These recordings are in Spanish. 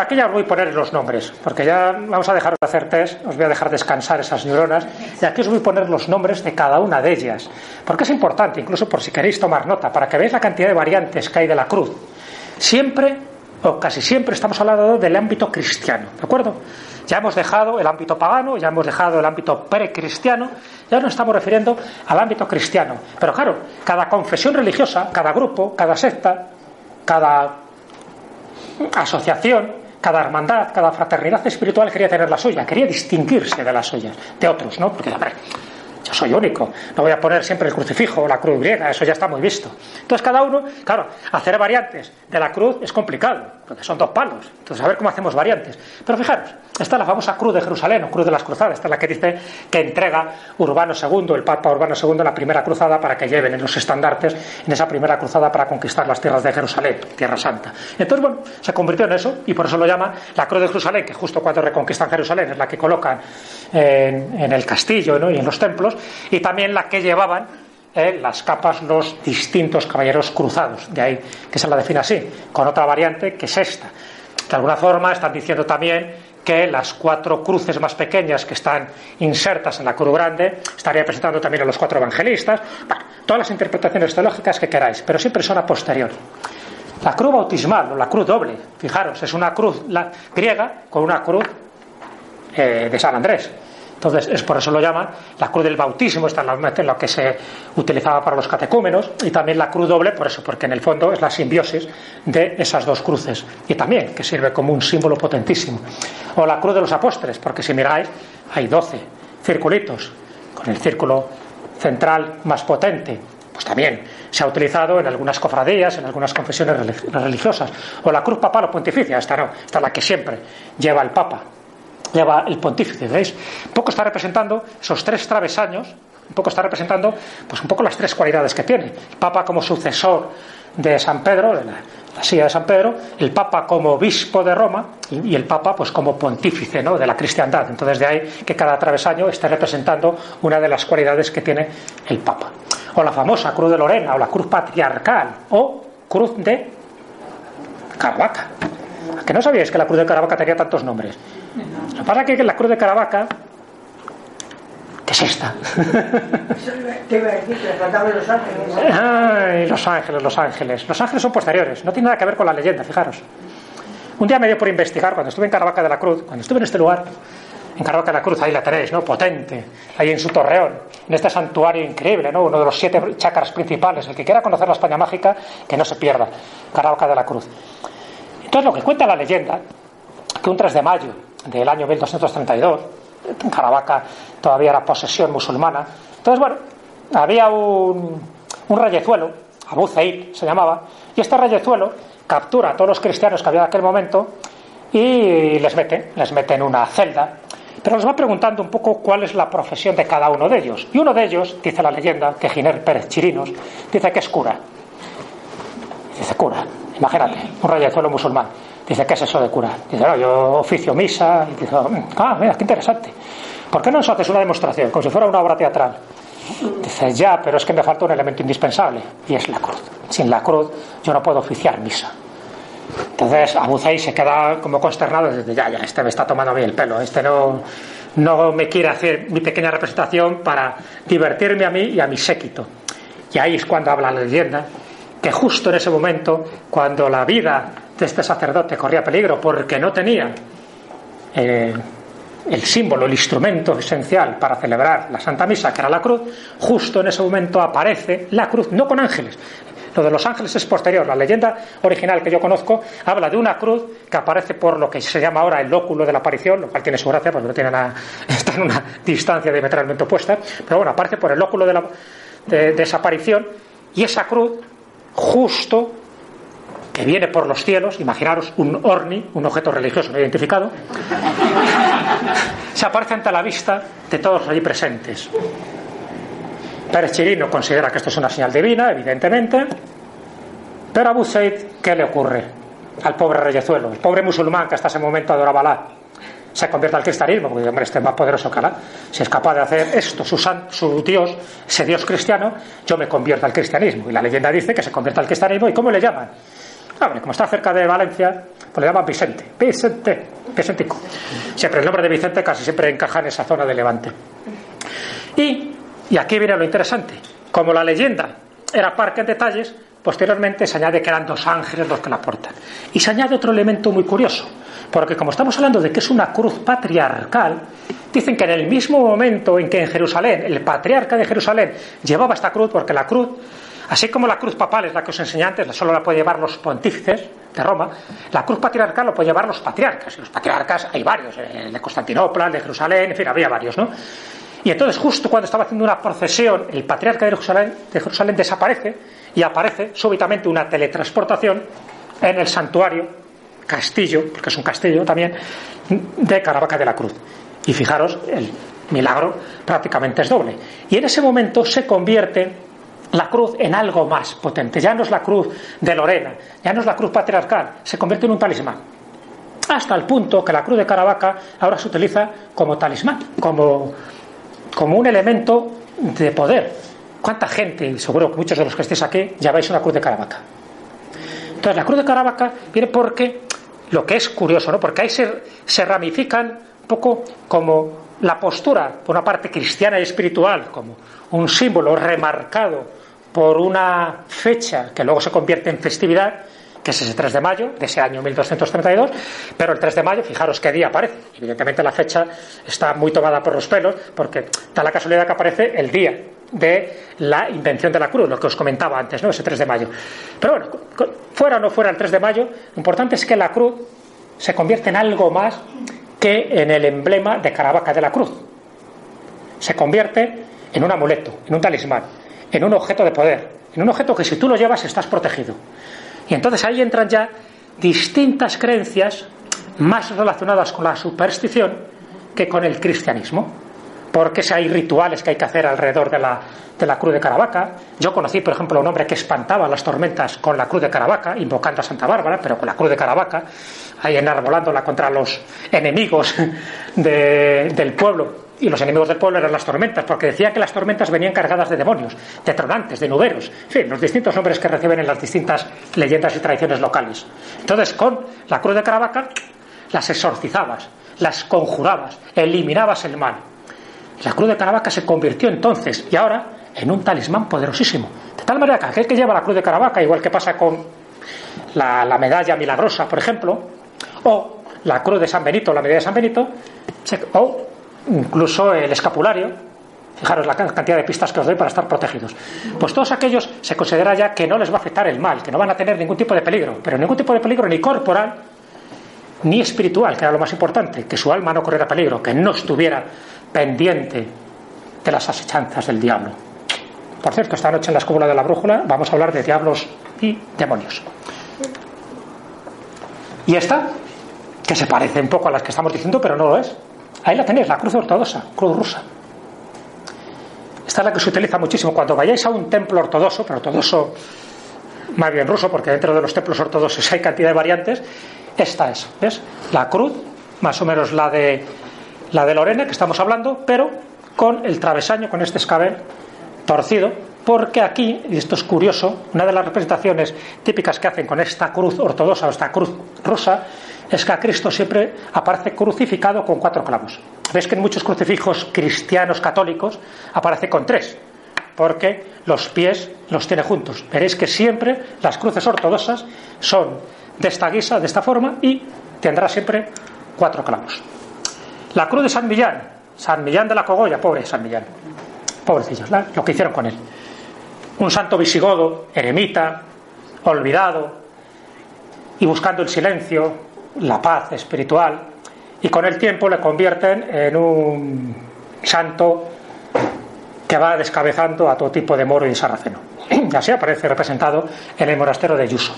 Aquí ya os voy a poner los nombres, porque ya vamos a dejar de hacer test, os voy a dejar descansar esas neuronas, y aquí os voy a poner los nombres de cada una de ellas, porque es importante, incluso por si queréis tomar nota, para que veáis la cantidad de variantes que hay de la cruz. Siempre, o casi siempre, estamos hablando del ámbito cristiano, ¿de acuerdo? Ya hemos dejado el ámbito pagano, ya hemos dejado el ámbito precristiano, ya nos estamos refiriendo al ámbito cristiano. Pero claro, cada confesión religiosa, cada grupo, cada secta, cada asociación, cada hermandad, cada fraternidad espiritual quería tener la suya, quería distinguirse de las suyas, de otros, ¿no? Porque, hombre, soy único, no voy a poner siempre el crucifijo o la cruz griega, eso ya está muy visto. Entonces, cada uno, claro, hacer variantes de la cruz es complicado, porque son dos palos. Entonces, a ver cómo hacemos variantes. Pero fijaros, esta es la famosa cruz de Jerusalén, o cruz de las cruzadas, esta es la que dice que entrega Urbano II, el Papa Urbano II, la primera cruzada para que lleven en los estandartes en esa primera cruzada para conquistar las tierras de Jerusalén, Tierra Santa. Entonces, bueno, se convirtió en eso y por eso lo llama la cruz de Jerusalén, que justo cuando reconquistan Jerusalén es la que colocan en, en el castillo ¿no? y en los templos, y también la que llevaban eh, las capas los distintos caballeros cruzados. De ahí que se la define así, con otra variante que es esta. De alguna forma están diciendo también que las cuatro cruces más pequeñas que están insertas en la cruz grande estaría presentando también a los cuatro evangelistas. Bueno, todas las interpretaciones teológicas que queráis, pero siempre son a posteriori. La cruz bautismal o la cruz doble, fijaros, es una cruz griega con una cruz eh, de San Andrés. Entonces, es por eso lo llaman la cruz del bautismo, está en lo que se utilizaba para los catecúmenos, y también la cruz doble, por eso, porque en el fondo es la simbiosis de esas dos cruces, y también que sirve como un símbolo potentísimo. O la cruz de los apóstoles, porque si miráis, hay doce circulitos, con el círculo central más potente, pues también se ha utilizado en algunas cofradías, en algunas confesiones religiosas. O la cruz papal o pontificia, esta no, esta es la que siempre lleva el Papa, lleva el pontífice, ¿veis? Un poco está representando esos tres travesaños, un poco está representando pues un poco las tres cualidades que tiene. El Papa como sucesor de San Pedro, de la, la silla de San Pedro, el Papa como obispo de Roma y, el Papa pues como pontífice ¿no? de la cristiandad. Entonces de ahí que cada travesaño esté representando una de las cualidades que tiene el Papa. O la famosa cruz de Lorena, o la cruz patriarcal, o cruz de Caravaca. ¿Que no sabíais que la cruz de Caravaca tenía tantos nombres? Lo que pasa es que la cruz de Caravaca, ¿qué es esta? ¿Qué iba a decir? Que faltaban los ángeles. Ay, los ángeles, los ángeles. Los ángeles son posteriores, no tiene nada que ver con la leyenda, fijaros. Un día me dio por investigar, cuando estuve en Caravaca de la Cruz, cuando estuve en este lugar, en Caravaca de la Cruz, ahí la tenéis, ¿no? Potente, ahí en su torreón, en este santuario increíble, ¿no? Uno de los siete chakras principales. El que quiera conocer la España mágica, que no se pierda. Caravaca de la Cruz. Entonces, lo que cuenta la leyenda, que un 3 de mayo del año 1232, en Caravaca todavía era posesión musulmana. Entonces, bueno, había un, un reyezuelo, Abu Zaid se llamaba, y este reyezuelo captura a todos los cristianos que había en aquel momento y les mete, les mete en una celda. Pero les va preguntando un poco cuál es la profesión de cada uno de ellos. Y uno de ellos, dice la leyenda, que Giner Pérez Chirinos, dice que es cura. Dice cura, imagínate, un reyezuelo musulmán. Dice, ¿qué es eso de cura? Dice, no, yo oficio misa. Y dice, ah, mira, qué interesante. ¿Por qué no nos haces una demostración, como si fuera una obra teatral? Dice, ya, pero es que me falta un elemento indispensable, y es la cruz. Sin la cruz yo no puedo oficiar misa. Entonces Abu Zaid se queda como consternado, dice, ya, ya, este me está tomando a mí el pelo, este no, no me quiere hacer mi pequeña representación para divertirme a mí y a mi séquito. Y ahí es cuando habla la leyenda, que justo en ese momento, cuando la vida este sacerdote corría peligro porque no tenía eh, el símbolo, el instrumento esencial para celebrar la Santa Misa, que era la cruz, justo en ese momento aparece la cruz, no con ángeles. Lo de los ángeles es posterior. La leyenda original que yo conozco habla de una cruz que aparece por lo que se llama ahora el óculo de la aparición, lo cual tiene su gracia porque no tiene nada, está en una distancia diametralmente opuesta, pero bueno, aparece por el óculo de, la, de esa aparición y esa cruz justo que viene por los cielos, imaginaros un orni, un objeto religioso no identificado, se aparece ante la vista de todos allí presentes. Pérez Chirino considera que esto es una señal divina, evidentemente, pero Abu ¿qué le ocurre al pobre reyezuelo? El pobre musulmán que hasta ese momento adoraba Alá se convierte al cristianismo, porque hombre, este es más poderoso que Alá. Si es capaz de hacer esto, su, su Dios, ese Dios cristiano, yo me convierto al cristianismo. Y la leyenda dice que se convierte al cristianismo. ¿Y cómo le llaman? Como está cerca de Valencia, pues le llaman Vicente. Vicente, Vicentico. Siempre el nombre de Vicente casi siempre encaja en esa zona de Levante. Y, y aquí viene lo interesante. Como la leyenda era parque en detalles, posteriormente se añade que eran dos ángeles los que la portan. Y se añade otro elemento muy curioso. Porque como estamos hablando de que es una cruz patriarcal, dicen que en el mismo momento en que en Jerusalén, el patriarca de Jerusalén llevaba esta cruz, porque la cruz Así como la cruz papal es la que os enseñé antes, solo la pueden llevar los pontífices de Roma, la cruz patriarcal lo pueden llevar los patriarcas. Y los patriarcas hay varios, eh, el de Constantinopla, el de Jerusalén, en fin, había varios, ¿no? Y entonces, justo cuando estaba haciendo una procesión, el patriarca de Jerusalén, de Jerusalén desaparece y aparece súbitamente una teletransportación en el santuario, castillo, porque es un castillo también, de Caravaca de la Cruz. Y fijaros, el milagro prácticamente es doble. Y en ese momento se convierte la cruz en algo más potente. Ya no es la cruz de Lorena, ya no es la cruz patriarcal, se convierte en un talismán. Hasta el punto que la cruz de Caravaca ahora se utiliza como talismán, como, como un elemento de poder. ¿Cuánta gente, seguro que muchos de los que estéis aquí, ya veis una cruz de Caravaca? Entonces, la cruz de Caravaca viene porque, lo que es curioso, ¿no? Porque ahí se, se ramifican un poco como la postura, por una parte cristiana y espiritual, como un símbolo remarcado por una fecha que luego se convierte en festividad, que es ese 3 de mayo de ese año 1232, pero el 3 de mayo, fijaros qué día aparece. Evidentemente la fecha está muy tomada por los pelos, porque da la casualidad que aparece el día de la invención de la cruz, lo que os comentaba antes, ¿no? Ese 3 de mayo. Pero bueno, fuera o no fuera el 3 de mayo, lo importante es que la cruz se convierte en algo más que en el emblema de Caravaca de la cruz. Se convierte en un amuleto, en un talismán en un objeto de poder, en un objeto que si tú lo llevas estás protegido. Y entonces ahí entran ya distintas creencias más relacionadas con la superstición que con el cristianismo. Porque si hay rituales que hay que hacer alrededor de la, de la cruz de Caravaca. Yo conocí, por ejemplo, a un hombre que espantaba las tormentas con la cruz de Caravaca, invocando a Santa Bárbara, pero con la cruz de Caravaca, ahí enarbolándola contra los enemigos del pueblo y los enemigos del pueblo eran las tormentas, porque decía que las tormentas venían cargadas de demonios, de tronantes, de nuberos, fin, los distintos nombres que reciben en las distintas leyendas y tradiciones locales. Entonces, con la cruz de Caravaca, las exorcizabas, las conjurabas, eliminabas el mal. La cruz de Caravaca se convirtió entonces, y ahora, en un talismán poderosísimo. De tal manera que aquel que lleva la cruz de Caravaca, igual que pasa con la, medalla milagrosa, por ejemplo, o la cruz de San Benito, la medalla de San Benito, o incluso el escapulario, fijaros la cantidad de pistas que os doy para estar protegidos. Pues todos aquellos se considera ya que no les va a afectar el mal, que no van a tener ningún tipo de peligro, pero ningún tipo de peligro ni corporal ni espiritual, que era lo más importante, que su alma no corriera peligro, que no estuviera pendiente de las asechanzas del diablo. Por cierto, esta noche en la escóbula de la brújula vamos a hablar de diablos y demonios. Y esta, que se parece un poco a las que estamos diciendo, pero no lo es. Ahí la tenéis, la cruz ortodoxa, cruz rusa. Esta es la que se utiliza muchísimo. Cuando vayáis a un templo ortodoxo, pero ortodoxo más bien ruso, porque dentro de los templos ortodoxos hay cantidad de variantes, esta es, ¿ves? La cruz, más o menos la de la de Lorena que estamos hablando, pero con el travesaño, con este escabel torcido, porque aquí, y esto es curioso, una de las representaciones típicas que hacen con esta cruz ortodoxa o esta cruz rusa es que a Cristo siempre aparece crucificado con cuatro clavos. Ves que en muchos crucifijos cristianos católicos aparece con tres, porque los pies los tiene juntos. Veréis que siempre las cruces ortodoxas son de esta guisa, de esta forma, y tendrá siempre cuatro clavos. La cruz de San Millán, San Millán de la Cogolla, pobre San Millán, pobrecillos, lo que hicieron con él. Un santo visigodo, eremita, olvidado, y buscando el silencio, la paz espiritual, y con el tiempo le convierten en un santo que va descabezando a todo tipo de moro y sarraceno. Así aparece representado en el monasterio de Yuso.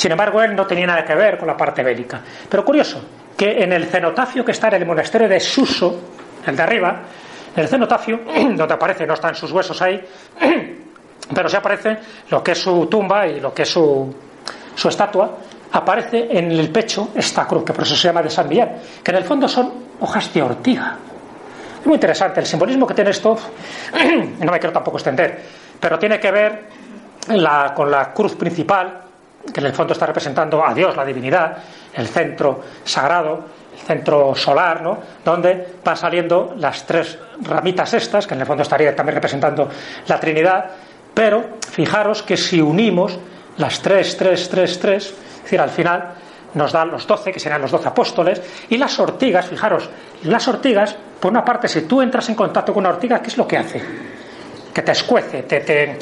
Sin embargo, él no tenía nada que ver con la parte bélica. Pero curioso, que en el cenotafio que está en el monasterio de Suso, el de arriba, en el cenotafio, donde aparece, no están sus huesos ahí, pero sí aparece lo que es su tumba y lo que es su, estatua, aparece en el pecho esta cruz, que por eso se llama de San Millán, que en el fondo son hojas de ortiga. Es muy interesante el simbolismo que tiene esto, no me quiero tampoco extender, pero tiene que ver con la cruz principal, que en el fondo está representando a Dios, la divinidad, el centro sagrado, el centro solar, ¿no? donde van saliendo las tres ramitas estas, que en el fondo estaría también representando la Trinidad, pero fijaros que si unimos las tres, tres, tres, tres, es decir, al final nos dan los doce, que serán los doce apóstoles, y las ortigas, fijaros, las ortigas, por una parte, si tú entras en contacto con una ortiga, ¿qué es lo que hace? Que te escuece, te, te,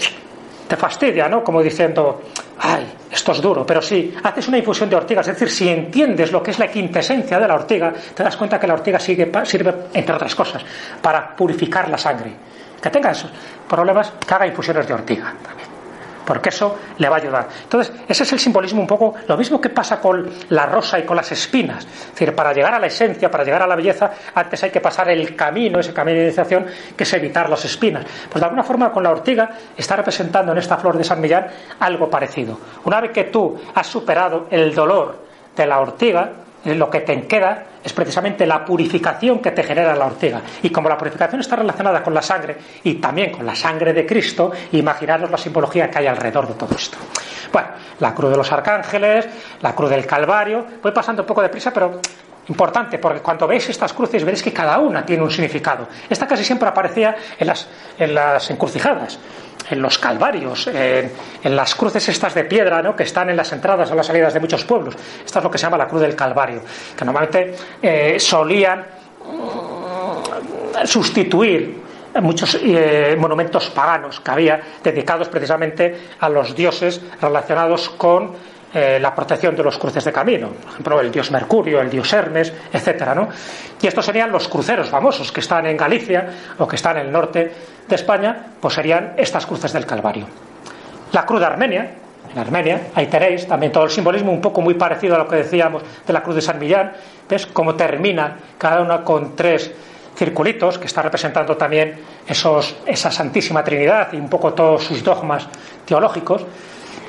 te fastidia, ¿no? Como diciendo, ay, esto es duro, pero si haces una infusión de ortigas, es decir, si entiendes lo que es la quintesencia de la ortiga, te das cuenta que la ortiga sigue, sirve, entre otras cosas, para purificar la sangre. Que tenga esos problemas, que haga infusiones de ortiga también porque eso le va a ayudar. Entonces, ese es el simbolismo un poco, lo mismo que pasa con la rosa y con las espinas. Es decir, para llegar a la esencia, para llegar a la belleza, antes hay que pasar el camino, ese camino de iniciación, que es evitar las espinas. Pues de alguna forma con la ortiga está representando en esta flor de San Millán algo parecido. Una vez que tú has superado el dolor de la ortiga, lo que te queda es precisamente la purificación que te genera la ortiga. Y como la purificación está relacionada con la sangre y también con la sangre de Cristo, imaginaros la simbología que hay alrededor de todo esto. Bueno, la cruz de los arcángeles, la cruz del Calvario, voy pasando un poco de prisa, pero importante, porque cuando veis estas cruces veréis que cada una tiene un significado. Esta casi siempre aparecía en las, en las encrucijadas en los calvarios, en, las cruces estas de piedra ¿no? que están en las entradas o las salidas de muchos pueblos. Esta es lo que se llama la cruz del Calvario, que normalmente eh, solían mm, sustituir muchos eh, monumentos paganos que había dedicados precisamente a los dioses relacionados con eh, la protección de los cruces de camino, por ejemplo, el dios Mercurio, el dios Hermes, etcétera, ¿no? Y estos serían los cruceros famosos que están en Galicia o que están en el norte de España, pues serían estas cruces del Calvario. La cruz de Armenia, en Armenia, ahí tenéis también todo el simbolismo un poco muy parecido a lo que decíamos de la cruz de San Millán, ¿ves cómo termina cada una con tres circulitos que está representando también esos, esa Santísima Trinidad y un poco todos sus dogmas teológicos.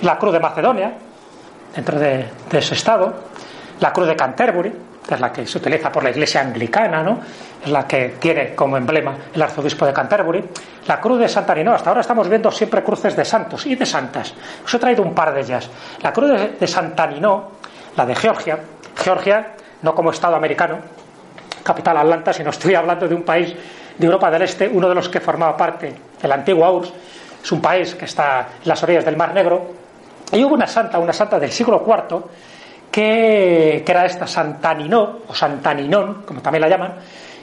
La cruz de Macedonia, dentro de, ese estado. La cruz de Canterbury, que es la que se utiliza por la iglesia anglicana, ¿no? es la que tiene como emblema el arzobispo de Canterbury. La cruz de Santa Nino, hasta ahora estamos viendo siempre cruces de santos y de santas. Os he traído un par de ellas. La cruz de, de Santa Nino, la de Georgia, Georgia, no como Estado americano, capital Atlanta, sino estoy hablando de un país de Europa del Este, uno de los que formaba parte de la antigua. Es un país que está en las orillas del Mar Negro, y hubo una santa, una santa del siglo IV, que, era esta Santa Ninó, o Santa Ninón, como también la llaman,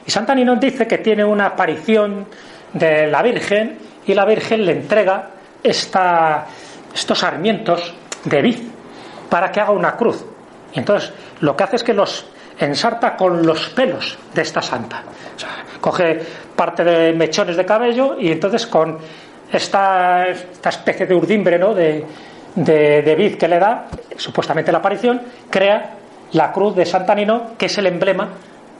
y Santa Ninón dice que tiene una aparición de la Virgen y la Virgen le entrega esta, estos sarmientos de vid para que haga una cruz. Y entonces lo que hace es que los ensarta con los pelos de esta santa. O sea, coge parte de mechones de cabello y entonces con esta, esta especie de urdimbre ¿no? de, de, de que le da, supuestamente la aparición, crea la cruz de Santa Nino, que es el emblema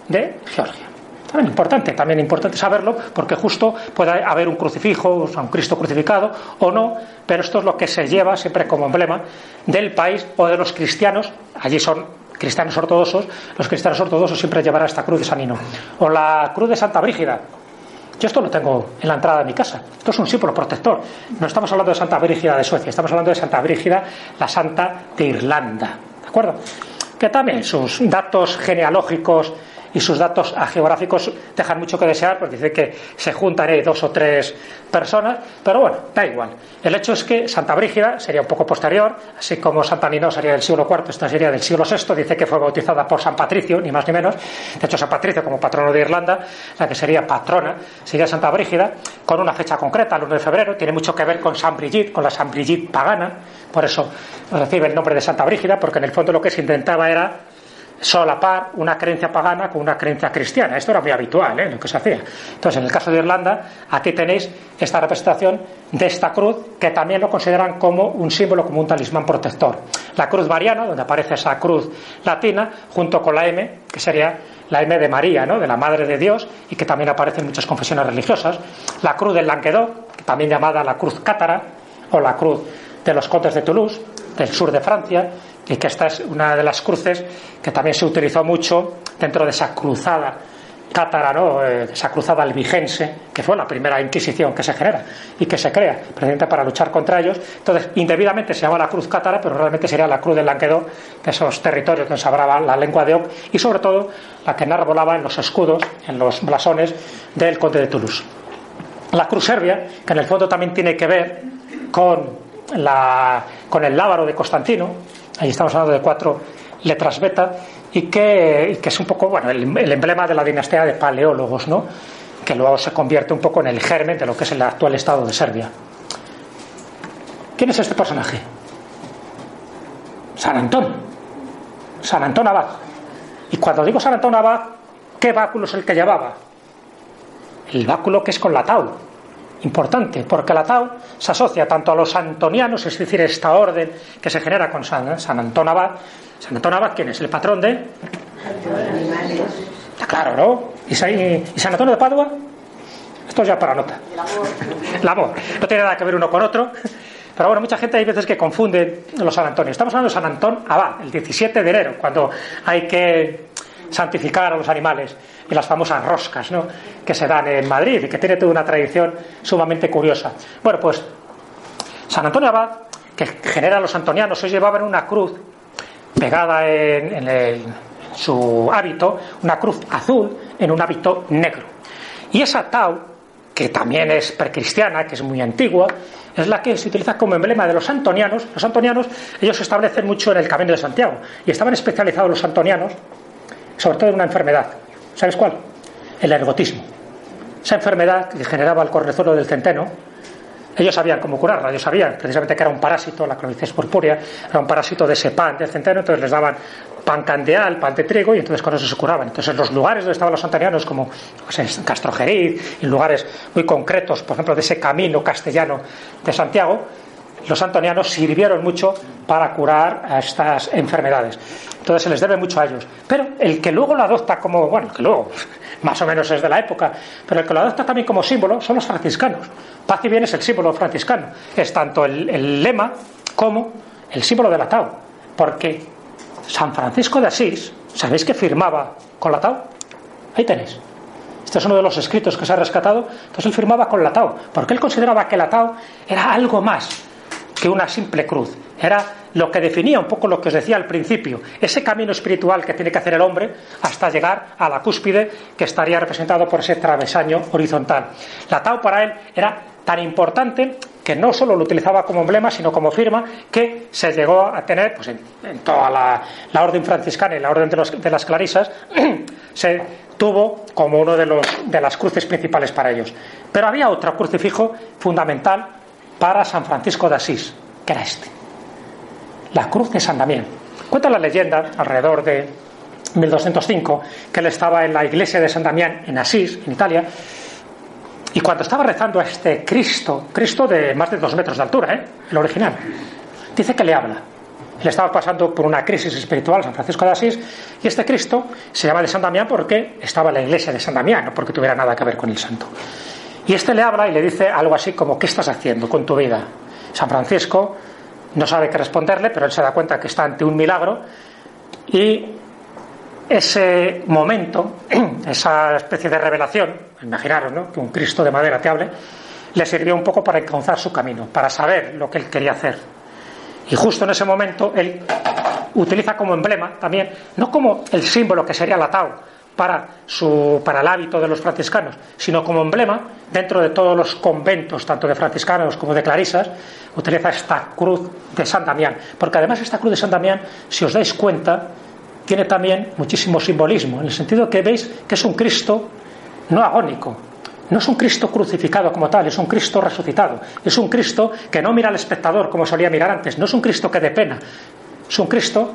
de Georgia. También importante, también importante saberlo, porque justo puede haber un crucifijo, un Cristo crucificado o no, pero esto es lo que se lleva siempre como emblema del país o de los cristianos, allí son cristianos ortodoxos, los cristianos ortodoxos siempre llevarán esta cruz de San Nino. O la cruz de Santa Brígida, yo esto lo tengo en la entrada de mi casa. Esto es un símbolo protector. No estamos hablando de Santa Brígida de Suecia, estamos hablando de Santa Brígida, la santa de Irlanda. ¿De acuerdo? que también sus datos genealógicos y sus datos geográficos dejan mucho que desear, pues dice que se juntan ahí dos o tres personas, pero bueno, da igual. El hecho es que Santa Brígida sería un poco posterior, así como Santa Nino sería del siglo IV, esta sería del siglo VI, dice que fue bautizada por San Patricio, ni más ni menos. De hecho, San Patricio, como patrono de Irlanda, la que sería patrona, sería Santa Brígida, con una fecha concreta, el 1 de febrero, tiene mucho que ver con San Brigitte, con la San Brigitte pagana, por eso recibe el nombre de Santa Brígida, porque en el fondo lo que se intentaba era solapar una creencia pagana con una creencia cristiana. Esto era muy habitual, ¿eh? lo que se hacía. Entonces, en el caso de Irlanda, aquí tenéis esta representación de esta cruz, que también lo consideran como un símbolo, como un talismán protector. La cruz mariana, donde aparece esa cruz latina, junto con la M, que sería la M de María, ¿no? de la Madre de Dios, y que también aparece en muchas confesiones religiosas. La cruz del Languedoc, también llamada la cruz cátara, o la cruz de los condes de Toulouse, del sur de Francia, y que esta es una de las cruces que también se utilizó mucho dentro de esa cruzada cátara, ¿no? Eh, esa cruzada albigense, que fue la primera Inquisición que se genera y que se crea precisamente para luchar contra ellos. Entonces, indebidamente se llama la cruz cátara, pero realmente sería la cruz del Languedoc, de esos territorios donde se hablaba la lengua de Oc, y sobre todo la que enarbolaba en los escudos, en los blasones del conde de Toulouse. La cruz serbia, que en el fondo también tiene que ver con, la, con el lábaro de Constantino, Ahí estamos hablando de cuatro letras beta y que, es un poco bueno, el, emblema de la dinastía de paleólogos, ¿no? que luego se convierte un poco en el germen de lo que es el actual estado de Serbia. ¿Quién es este personaje? San Antón. San Antón Abad. Y cuando digo San Antón Abad, ¿qué báculo es el que llevaba? El báculo que es con la tau, importante, porque la Tau se asocia tanto a los antonianos, es decir, esta orden que se genera con San, San Antón Abad. San Antón Abad, ¿quién es? El patrón de. Está claro, ¿no? ¿Y, San Antonio de Padua? Esto es ya para nota. El amor. No tiene nada que ver uno con otro. Pero bueno, mucha gente hay veces que confunde los San Antonio. Estamos hablando de San Antón Abad, el 17 de enero, cuando hay que santificar a los animales y las famosas roscas ¿no? que se dan en Madrid y que tiene toda una tradición sumamente curiosa. Bueno, pues San Antonio Abad, que genera los antonianos, hoy llevaban una cruz pegada en, su hábito, una cruz azul en un hábito negro. Y esa tau, que también es precristiana, que es muy antigua, es la que se utiliza como emblema de los antonianos. Los antonianos, ellos se establecen mucho en el Camino de Santiago y estaban especializados los antonianos, sobre todo en una enfermedad, ¿Sabes cuál? El ergotismo. Esa enfermedad que generaba el cornezuelo del centeno, ellos sabían cómo curarla, ellos sabían precisamente que era un parásito, la clonicis purpúrea, era un parásito de ese pan del centeno, entonces les daban pan candeal, pan de trigo, y entonces con eso se curaban. Entonces, en los lugares donde estaban los santanianos, como en Castrojeriz, en lugares muy concretos, por ejemplo, de ese camino castellano de Santiago, los antonianos sirvieron mucho para curar estas enfermedades. Entonces se les debe mucho a ellos. Pero el que luego lo adopta como, bueno, que luego más o menos es de la época, pero el que lo adopta también como símbolo son los franciscanos. Paz y bien es el símbolo franciscano. Es tanto el, lema como el símbolo de la Tau. Porque San Francisco de Asís, ¿sabéis que firmaba con la Tau? Ahí tenéis. Este es uno de los escritos que se ha rescatado. Entonces él firmaba con la Tau, porque él consideraba que la Tau era algo más que una simple cruz. Era lo que definía un poco lo que os decía al principio, ese camino espiritual que tiene que hacer el hombre hasta llegar a la cúspide que estaría representado por ese travesaño horizontal. La Tau para él era tan importante que no solo lo utilizaba como emblema, sino como firma, que se llegó a tener pues, en, toda la, orden franciscana y la orden de, las clarisas, se tuvo como uno de, los, de las cruces principales para ellos. Pero había otro crucifijo fundamental para San Francisco de Asís, que era este, la cruz de San Damián. Cuenta la leyenda, alrededor de 1205, que él estaba en la iglesia de San Damián en Asís, en Italia, y cuando estaba rezando a este Cristo, Cristo de más de dos metros de altura, ¿eh? el original, dice que le habla. Él estaba pasando por una crisis espiritual, San Francisco de Asís, y este Cristo se llama de San Damián porque estaba en la iglesia de San Damián, no porque tuviera nada que ver con el santo. Y este le habla y le dice algo así como, ¿qué estás haciendo con tu vida? San Francisco no sabe qué responderle, pero él se da cuenta que está ante un milagro y ese momento, esa especie de revelación, imaginaros ¿no? que un Cristo de madera te hable, le sirvió un poco para encauzar su camino, para saber lo que él quería hacer. Y justo en ese momento él utiliza como emblema también, no como el símbolo que sería la tau para, el hábito de los franciscanos, sino como emblema dentro de todos los conventos, tanto de franciscanos como de clarisas, utiliza esta cruz de San Damián. Porque además esta cruz de San Damián, si os dais cuenta, tiene también muchísimo simbolismo, en el sentido que veis que es un Cristo no agónico, no es un Cristo crucificado como tal, es un Cristo resucitado. Es un Cristo que no mira al espectador como solía mirar antes. No es un Cristo que dé pena. Es un Cristo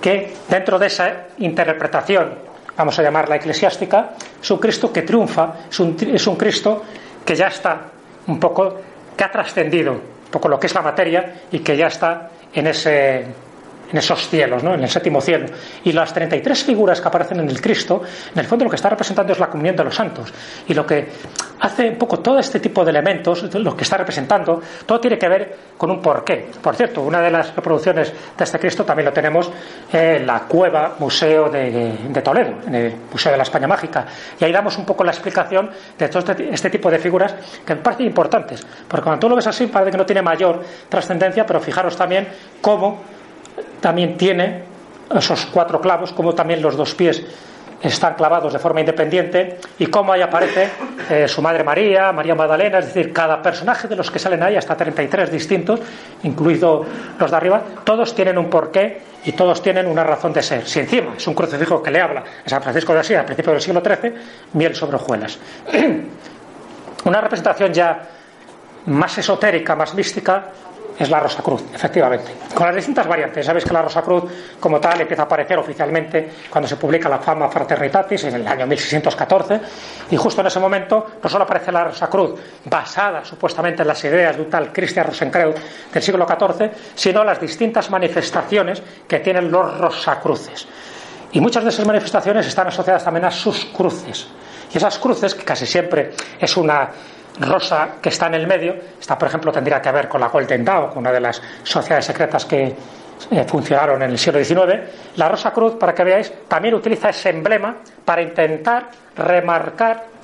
que, dentro de esa interpretación, vamos a llamarla eclesiástica, es un Cristo que triunfa, es un, es un Cristo que ya está un poco, que ha trascendido un poco lo que es la materia y que ya está en ese en esos cielos, ¿no? en el séptimo cielo. Y las 33 figuras que aparecen en el Cristo, en el fondo lo que está representando es la comunión de los santos. Y lo que hace un poco todo este tipo de elementos, lo que está representando, todo tiene que ver con un porqué. Por cierto, una de las reproducciones de este Cristo también lo tenemos en la cueva Museo de, Toledo, en el Museo de la España Mágica. Y ahí damos un poco la explicación de todo este, este tipo de figuras que me parecen importantes. Porque cuando tú lo ves así, parece que no tiene mayor trascendencia, pero fijaros también cómo también tiene esos cuatro clavos, como también los dos pies están clavados de forma independiente y cómo ahí aparece eh, su madre María, María Magdalena, es decir, cada personaje de los que salen ahí, hasta 33 distintos, incluidos los de arriba, todos tienen un porqué y todos tienen una razón de ser. Si encima es un crucifijo que le habla a San Francisco de Asís al principio del siglo XIII, miel sobre hojuelas. una representación ya más esotérica, más mística, es la Rosa Cruz, efectivamente. Con las distintas variantes. Sabéis que la Rosa Cruz, como tal, empieza a aparecer oficialmente cuando se publica la Fama Fraternitatis en el año 1614. Y justo en ese momento no solo aparece la Rosa Cruz, basada supuestamente en las ideas de un tal Christian Rosenkreuz del siglo XIV, sino las distintas manifestaciones que tienen los Rosacruces. Y muchas de esas manifestaciones están asociadas también a sus cruces. Y esas cruces, que casi siempre es una rosa que está en el medio, esta por ejemplo tendría que ver con la Golden Dawn, una de las sociedades secretas que eh, funcionaron en el siglo XIX, la Rosa Cruz, para que veáis, también utiliza ese emblema para intentar remarcar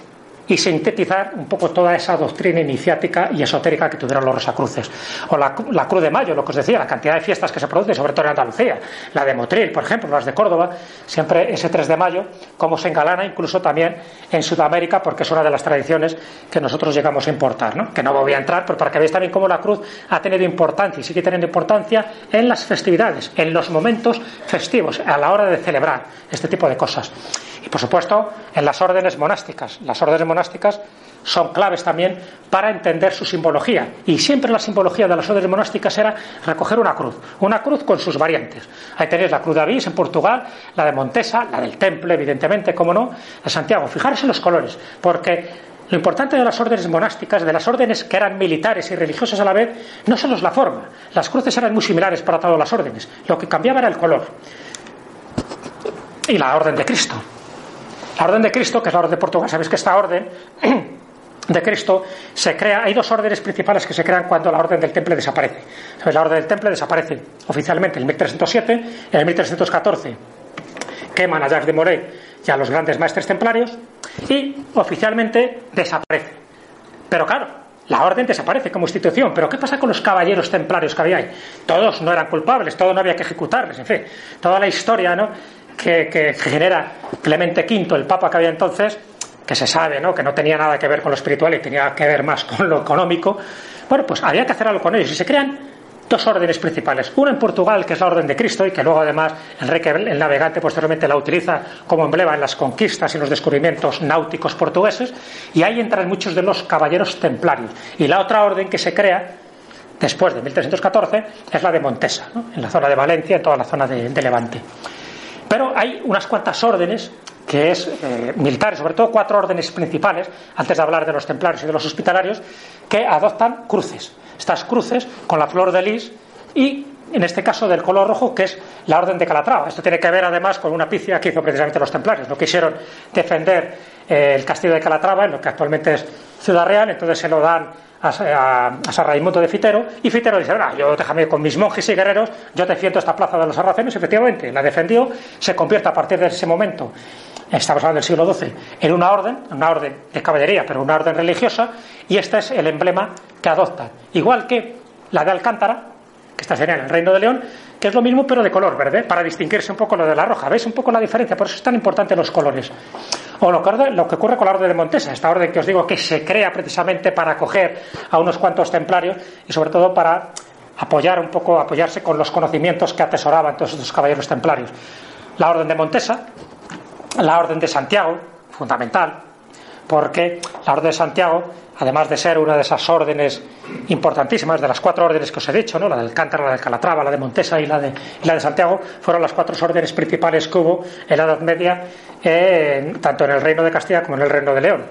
y sintetizar un poco toda esa doctrina iniciática y esotérica que tuvieron los Rosacruces. O la, Cruz de Mayo, lo que os decía, la cantidad de fiestas que se producen, sobre todo en Andalucía, la de Motril, por ejemplo, las de Córdoba, siempre ese 3 de mayo, como se engalana incluso también en Sudamérica, porque es una de las tradiciones que nosotros llegamos a importar, ¿no? que no voy a entrar, pero para que veáis también cómo la cruz ha tenido importancia y sigue teniendo importancia en las festividades, en los momentos festivos, a la hora de celebrar este tipo de cosas. Y por supuesto, en las órdenes monásticas. Las órdenes monásticas son claves también para entender su simbología. Y siempre la simbología de las órdenes monásticas era recoger una cruz, una cruz con sus variantes. Ahí tenéis la cruz de Avís en Portugal, la de Montesa, la del Temple, evidentemente, como no, de Santiago. Fijaros en los colores, porque lo importante de las órdenes monásticas, de las órdenes que eran militares y religiosas a la vez, no solo es la forma. Las cruces eran muy similares para todas las órdenes. Lo que cambiaba era el color. Y la orden de Cristo. La orden de Cristo, que es la orden de Portugal, sabéis que esta orden de Cristo se crea, hay dos órdenes principales que se crean cuando la orden del temple desaparece. La orden del temple desaparece oficialmente en 1307, en el 1314 queman a Jacques de Molay y a los grandes maestres templarios y oficialmente desaparece. Pero claro, la orden desaparece como institución, pero ¿qué pasa con los caballeros templarios que había ahí? Todos no eran culpables, todos no había que ejecutarles, en fin, toda la historia, ¿no? Que, genera Clemente V, el Papa que había entonces, que se sabe ¿no? que no tenía nada que ver con lo espiritual y tenía que ver más con lo económico, bueno, pues había que hacer algo con ellos y se crean dos órdenes principales. Una en Portugal, que es la Orden de Cristo, y que luego además Enrique el Navegante posteriormente la utiliza como emblema en las conquistas y los descubrimientos náuticos portugueses, y ahí entran muchos de los caballeros templarios. Y la otra orden que se crea después de 1314 es la de Montesa, en la zona de Valencia, en toda la zona de Levante. Pero hay unas cuantas órdenes que es eh, militares, sobre todo cuatro órdenes principales, antes de hablar de los templarios y de los hospitalarios, que adoptan cruces. Estas cruces con la flor de lis y, en este caso, del color rojo, que es la orden de Calatrava. Esto tiene que ver, además, con una picia que hizo precisamente los templarios. No quisieron defender eh, el castillo de Calatrava, en lo que actualmente es Ciudad Real, entonces se lo dan a, a, San Raimundo de Fitero, y Fitero dice, yo déjame con mis monjes y guerreros, yo defiendo esta plaza de los sarracenos, efectivamente, la defendió, se convierte a partir de ese momento, estamos hablando del siglo XII, en una orden, una orden de caballería, pero una orden religiosa, y este es el emblema que adopta, igual que la de Alcántara, que está en el Reino de León, que es lo mismo pero de color verde, para distinguirse un poco lo de la roja. ¿Veis un poco la diferencia? Por eso es tan importante los colores. O lo que, ocurre con la orden de Montesa, esta orden que os digo que se crea precisamente para acoger a unos cuantos templarios y sobre todo para apoyar un poco, apoyarse con los conocimientos que atesoraban todos estos caballeros templarios. La orden de Montesa, la orden de Santiago, fundamental, porque la orden de Santiago además de ser una de esas órdenes importantísimas, de las cuatro órdenes que os he dicho, ¿no? la del Cántaro, la de Calatrava, la de Montesa y la de, la de Santiago, fueron las cuatro órdenes principales que hubo en la Edad Media, tanto en el Reino de Castilla como en el Reino de León.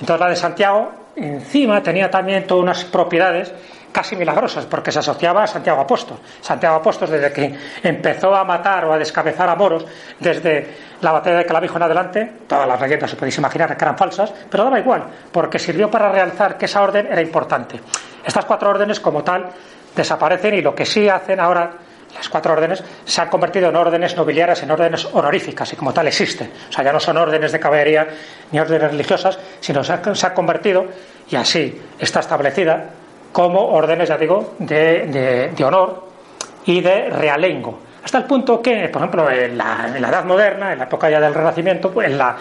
Entonces la de Santiago, encima, tenía también todas unas propiedades casi milagrosas, porque se asociaba a Santiago Apóstol. Santiago Apóstol, desde que empezó a matar o a descabezar a moros, desde la batalla de Clavijo en adelante, todas las leyendas se podéis imaginar que eran falsas, pero daba igual, porque sirvió para realzar que esa orden era importante. Estas cuatro órdenes, como tal, desaparecen y lo que sí hacen ahora las cuatro órdenes se han convertido en órdenes nobiliarias, en órdenes honoríficas y como tal existen. O sea, ya no son órdenes de caballería ni órdenes religiosas, sino se se ha convertido, y así está establecida, como órdenes, ya digo, de, honor y de realengo. Hasta el punto que, por ejemplo, en la, Edad Moderna, en la época ya del Renacimiento, pues, en, la,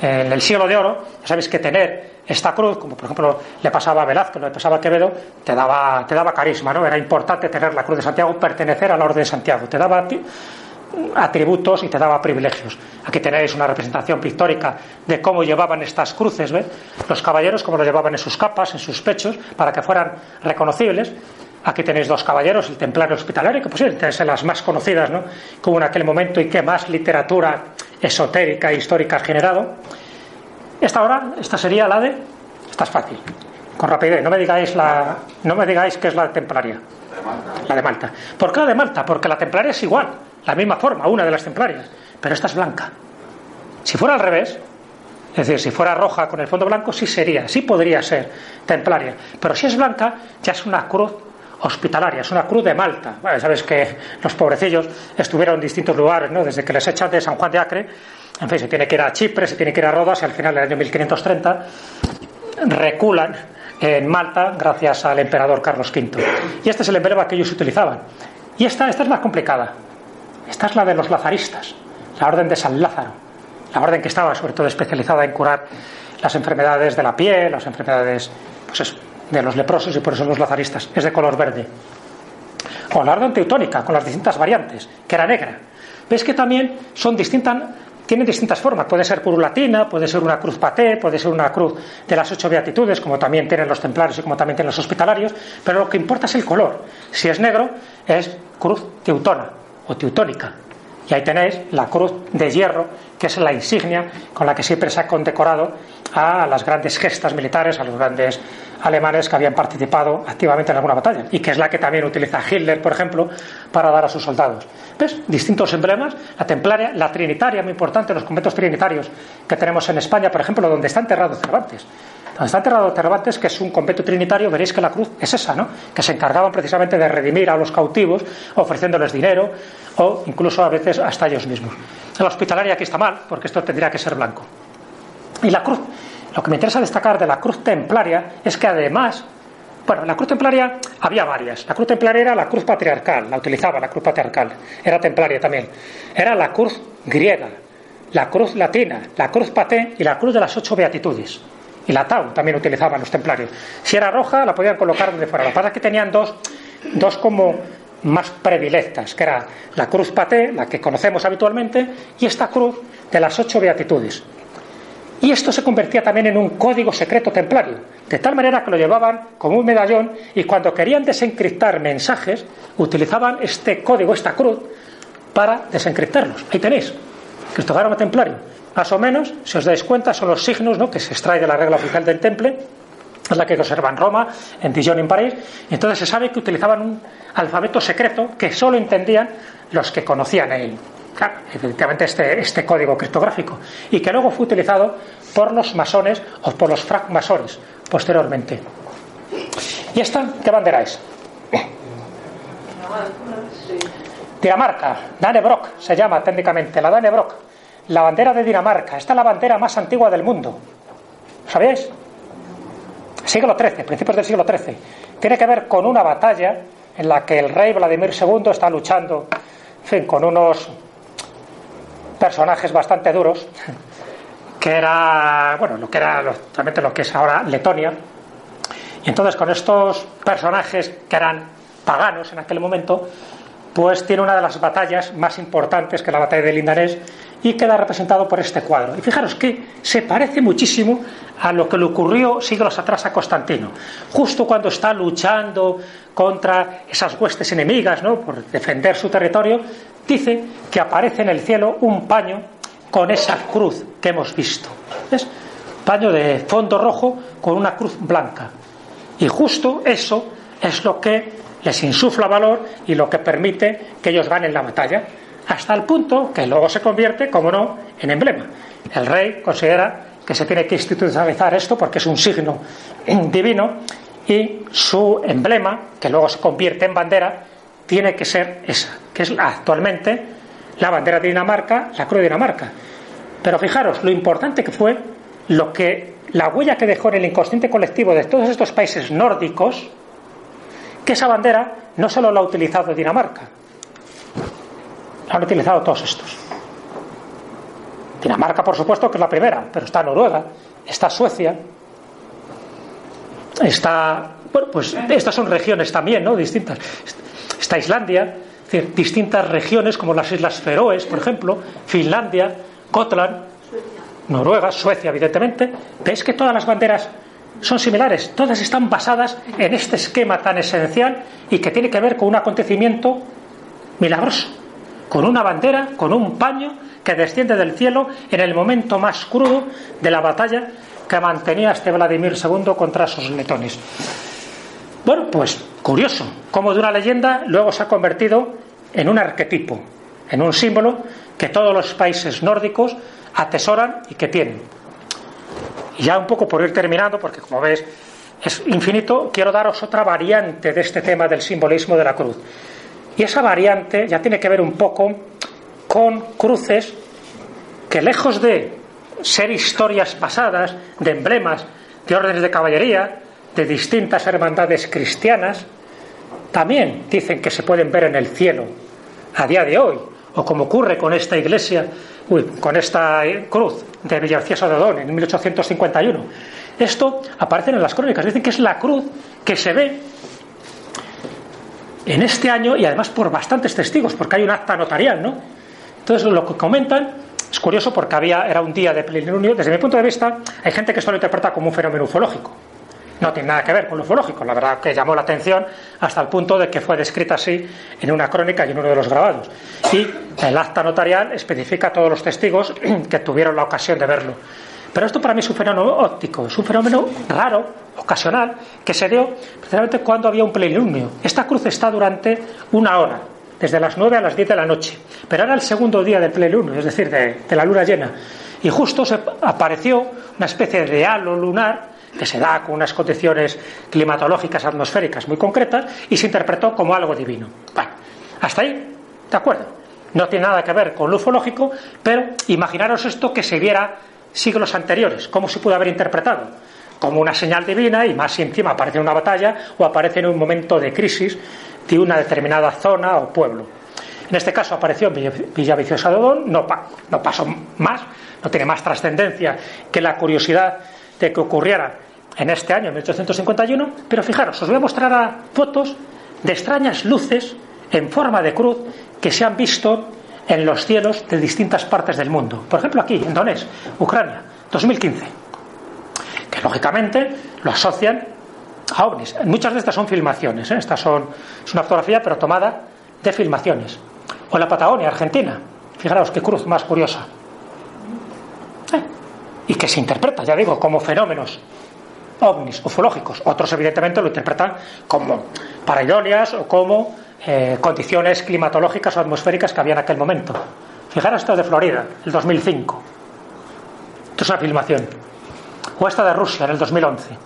en el siglo de oro, ya sabéis que tener esta cruz, como por ejemplo le pasaba a Velázquez, le pasaba a Quevedo, te daba, te daba carisma, ¿no? Era importante tener la cruz de Santiago, pertenecer a la orden de Santiago. Te daba atributos y te daba privilegios. Aquí tenéis una representación pictórica de cómo llevaban estas cruces. Los caballeros, cómo lo llevaban en sus capas, en sus pechos, para que fueran reconocibles. Aquí tenéis dos caballeros, el templario hospitalario, que posiblemente son las más conocidas, ¿no? Como en aquel momento y que más literatura esotérica e histórica ha generado. Esta ahora, esta sería la de. Esta es fácil, con rapidez. No me digáis la, no me digáis que es la templaria. La de Malta. ¿Por qué la de Malta? Porque la templaria es igual la misma forma, una de las templarias, pero esta es blanca. Si fuera al revés, es decir, si fuera roja con el fondo blanco, sí sería, sí podría ser templaria, pero si es blanca, ya es una cruz hospitalaria, es una cruz de Malta. sabes que los pobrecillos estuvieron en distintos lugares, ¿no? desde que les echan de San Juan de Acre, en fin, se tiene que ir a Chipre, se tiene que ir a Rodas y al final del año 1530 reculan en Malta gracias al emperador Carlos V. Y este es el emblema que ellos utilizaban. Y esta, esta es más complicada. Esta es la de los lazaristas, la orden de San Lázaro, la orden que estaba sobre todo especializada en curar las enfermedades de la piel, las enfermedades pues de los leprosos y por eso los lazaristas, es de color verde. O la orden teutónica, con las distintas variantes, que era negra. Ves que también son distintas, tienen distintas formas. Puede ser cruz latina, puede ser una cruz paté, puede ser una cruz de las ocho beatitudes, como también tienen los templarios y como también tienen los hospitalarios, pero lo que importa es el color. Si es negro, es cruz teutona o teutónica. Y ahí tenéis la cruz de hierro, que es la insignia con la que siempre se ha condecorado a las grandes gestas militares, a los grandes alemanes que habían participado activamente en alguna batalla, y que es la que también utiliza Hitler, por ejemplo, para dar a sus soldados. ¿Ves? Distintos emblemas, la templaria, la trinitaria, muy importante, los conventos trinitarios que tenemos en España, por ejemplo, donde está enterrado Cervantes. Donde está enterrado Cervantes, que es un convento trinitario, veréis que la cruz es esa, ¿no? Que se encargaban precisamente de redimir a los cautivos, ofreciéndoles dinero, o incluso a veces hasta ellos mismos. La hospitalaria aquí está mal, porque esto tendría que ser blanco. Y la cruz, lo que me interesa destacar de la cruz templaria es que además bueno, la cruz templaria había varias. La cruz templaria era la cruz patriarcal, la utilizaba la cruz patriarcal, era templaria también. Era la cruz griega, la cruz latina, la cruz paté y la cruz de las ocho beatitudes y la tau también utilizaban los templarios. Si era roja, la podían colocar donde fuera. Lo que pasa es que tenían dos, dos como más predilectas, que era la cruz paté, la que conocemos habitualmente, y esta cruz de las ocho beatitudes. Y esto se convertía también en un código secreto templario, de tal manera que lo llevaban como un medallón y cuando querían desencriptar mensajes, utilizaban este código, esta cruz, para desencriptarlos. Ahí tenéis, criptograma templario. Más o menos, si os dais cuenta, son los signos ¿no? que se extrae de la regla oficial del temple, es la que conserva en Roma, en Dijon y en París. Entonces se sabe que utilizaban un alfabeto secreto que solo entendían los que conocían el, claro, efectivamente este, este código criptográfico, y que luego fue utilizado por los masones o por los francmasones posteriormente. ¿Y esta qué bandera es? Dinamarca, Danebrock se llama técnicamente, la Danebrock la bandera de Dinamarca. Esta es la bandera más antigua del mundo. ¿Sabéis? Siglo XIII, principios del siglo XIII. Tiene que ver con una batalla en la que el rey Vladimir II está luchando en fin, con unos personajes bastante duros, que era, bueno, lo que era realmente lo que es ahora Letonia. Y entonces con estos personajes que eran paganos en aquel momento, pues tiene una de las batallas más importantes que la batalla de Lindanés y queda representado por este cuadro. Y fijaros que se parece muchísimo a lo que le ocurrió siglos atrás a Constantino. Justo cuando está luchando contra esas huestes enemigas, ¿no? por defender su territorio, dice que aparece en el cielo un paño con esa cruz que hemos visto. ¿Ves? Paño de fondo rojo con una cruz blanca. Y justo eso es lo que les insufla valor y lo que permite que ellos ganen la batalla, hasta el punto que luego se convierte, como no, en emblema. El rey considera que se tiene que institucionalizar esto porque es un signo divino y su emblema, que luego se convierte en bandera, tiene que ser esa, que es actualmente la bandera de Dinamarca, la cruz de Dinamarca. Pero fijaros lo importante que fue lo que la huella que dejó en el inconsciente colectivo de todos estos países nórdicos que esa bandera no solo la ha utilizado Dinamarca, han utilizado todos estos. Dinamarca, por supuesto, que es la primera, pero está Noruega, está Suecia, está. Bueno, pues estas son regiones también, ¿no? Distintas. Está Islandia, es decir, distintas regiones como las Islas Feroes, por ejemplo, Finlandia, Gotland, Noruega, Suecia, evidentemente. ¿Veis que todas las banderas son similares, todas están basadas en este esquema tan esencial y que tiene que ver con un acontecimiento milagroso, con una bandera, con un paño que desciende del cielo en el momento más crudo de la batalla que mantenía este Vladimir II contra sus letones. Bueno, pues curioso, cómo de una leyenda luego se ha convertido en un arquetipo, en un símbolo que todos los países nórdicos atesoran y que tienen. Y ya un poco por ir terminando, porque como ves es infinito, quiero daros otra variante de este tema del simbolismo de la cruz. Y esa variante ya tiene que ver un poco con cruces que lejos de ser historias pasadas, de emblemas, de órdenes de caballería, de distintas hermandades cristianas, también dicen que se pueden ver en el cielo a día de hoy, o como ocurre con esta iglesia uy, con esta cruz de Villarciosa de Odón en 1851. Esto aparece en las crónicas, dicen que es la cruz que se ve en este año y además por bastantes testigos, porque hay un acta notarial, ¿no? Entonces lo que comentan es curioso porque había, era un día de plenilunio. Desde mi punto de vista, hay gente que esto lo interpreta como un fenómeno ufológico no tiene nada que ver con lo ufológico. La verdad que llamó la atención hasta el punto de que fue descrita así en una crónica y en uno de los grabados. Y el acta notarial especifica a todos los testigos que tuvieron la ocasión de verlo. Pero esto para mí es un fenómeno óptico, es un fenómeno raro, ocasional, que se dio precisamente cuando había un plenilunio. Esta cruz está durante una hora, desde las 9 a las 10 de la noche. Pero era el segundo día del plenilunio, es decir, de, la luna llena. Y justo se apareció una especie de halo lunar que se da con unas condiciones climatológicas atmosféricas muy concretas y se interpretó como algo divino. Bueno, hasta ahí, ¿de acuerdo? No tiene nada que ver con lo ufológico, pero imaginaros esto que se viera siglos anteriores, cómo se pudo haber interpretado como una señal divina y más si encima aparece en una batalla o aparece en un momento de crisis de una determinada zona o pueblo. En este caso apareció Villaviciosa de Odón, no, no pasó más, no tiene más trascendencia que la curiosidad de que ocurriera en este año, 1851, pero fijaros, os voy a mostrar fotos de extrañas luces en forma de cruz que se han visto en los cielos de distintas partes del mundo. Por ejemplo, aquí, en Donetsk, Ucrania, 2015, que lógicamente lo asocian a ovnis. Muchas de estas son filmaciones, ¿eh? estas son, es una fotografía pero tomada de filmaciones. O en la Patagonia, Argentina, fijaros qué cruz más curiosa y que se interpreta, ya digo, como fenómenos ovnis, ufológicos. Otros, evidentemente, lo interpretan como pareidolias o como eh, condiciones climatológicas o atmosféricas que había en aquel momento. Fijaros esto de Florida, el 2005. Esto es una filmación. O esta de Rusia, en el 2011.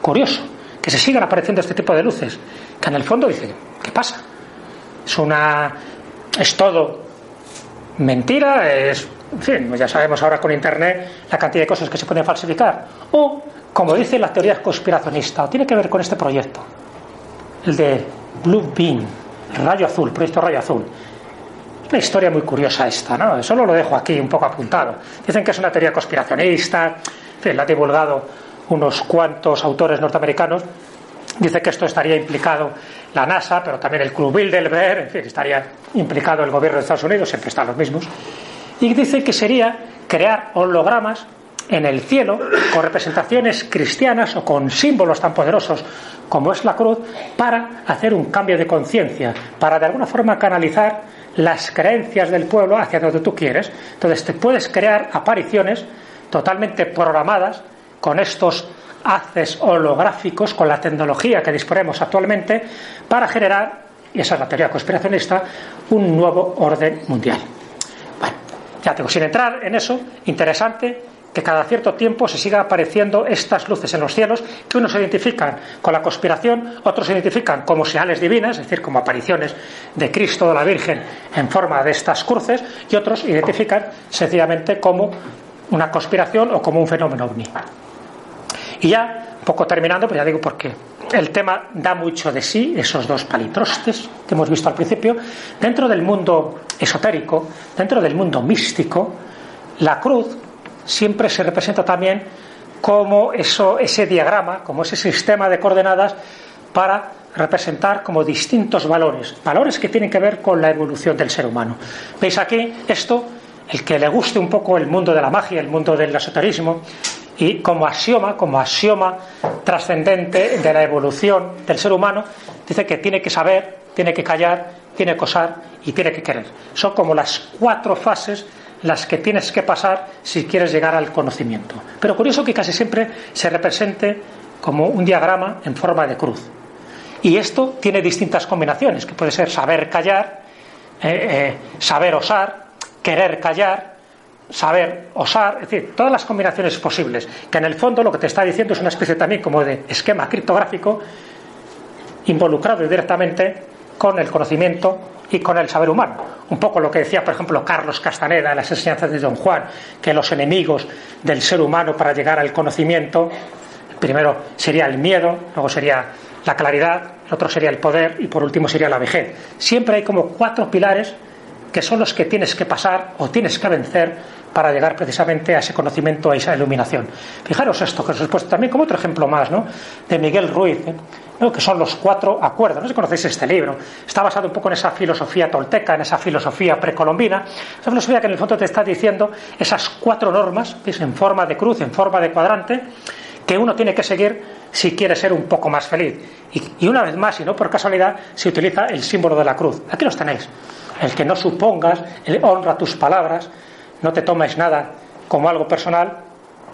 Curioso que se sigan apareciendo este tipo de luces, que en el fondo dicen, ¿qué pasa? Es una. es todo mentira, es en fin, pues ya sabemos ahora con Internet la cantidad de cosas que se pueden falsificar. O, como dice la teoría conspiracionista, tiene que ver con este proyecto, de Blue Beam, Rayo Azul, proyecto Rayo Azul. Una historia muy curiosa esta, ¿no? Solo lo dejo aquí un poco apuntado. Dicen que es una teoría conspiracionista, la ha divulgado unos cuantos autores norteamericanos. Dice que esto estaría implicado la NASA, pero también el Club Bilderberg, en fin, estaría implicado el gobierno de Estados Unidos, siempre están los mismos. Y dice que sería crear hologramas en el cielo con representaciones cristianas o con símbolos tan poderosos como es la cruz para hacer un cambio de conciencia, para de alguna forma canalizar las creencias del pueblo hacia donde tú quieres. Entonces te puedes crear apariciones totalmente programadas con estos haces holográficos, con la tecnología que disponemos actualmente, para generar, y esa es la teoría conspiracionista, un nuevo orden mundial. Bueno, ya tengo, sin entrar en eso, interesante que cada cierto tiempo se sigan apareciendo estas luces en los cielos, que unos se identifican con la conspiración, otros se identifican como señales divinas, es decir, como apariciones de Cristo o de la Virgen en forma de estas cruces, y otros identifican sencillamente como una conspiración o como un fenómeno ovni. Y ya, poco terminando, pues ya digo porque el tema da mucho de sí, esos dos palitrostes que hemos visto al principio, dentro del mundo esotérico, dentro del mundo místico, la cruz siempre se representa también como eso, ese diagrama, como ese sistema de coordenadas para representar como distintos valores, valores que tienen que ver con la evolución del ser humano. ¿Veis aquí esto? El que le guste un poco el mundo de la magia, el mundo del esoterismo, y como axioma, como axioma trascendente de la evolución del ser humano, dice que tiene que saber, tiene que callar, tiene que osar y tiene que querer. Son como las cuatro fases las que tienes que pasar si quieres llegar al conocimiento. Pero curioso que casi siempre se represente como un diagrama en forma de cruz. Y esto tiene distintas combinaciones, que puede ser saber callar, eh, eh, saber osar, querer callar, saber osar, es decir, todas las combinaciones posibles, que en el fondo lo que te está diciendo es una especie también como de esquema criptográfico involucrado directamente con el conocimiento y con el saber humano. Un poco lo que decía, por ejemplo, Carlos Castaneda en las enseñanzas de Don Juan, que los enemigos del ser humano para llegar al conocimiento, primero sería el miedo, luego sería la claridad, el otro sería el poder y por último sería la vejez. Siempre hay como cuatro pilares que son los que tienes que pasar o tienes que vencer para llegar precisamente a ese conocimiento, a esa iluminación. Fijaros esto, que os he puesto también como otro ejemplo más, ¿no? De Miguel Ruiz, ¿eh? Que son los cuatro acuerdos. No sé si conocéis este libro. Está basado un poco en esa filosofía tolteca, en esa filosofía precolombina. Esa filosofía que en el fondo te está diciendo esas cuatro normas, ¿ves? en forma de cruz, en forma de cuadrante, que uno tiene que seguir si quiere ser un poco más feliz. Y, una vez más, y no por casualidad, se utiliza el símbolo de la cruz. Aquí los tenéis. El que no supongas, el honra tus palabras, no te tomes nada como algo personal,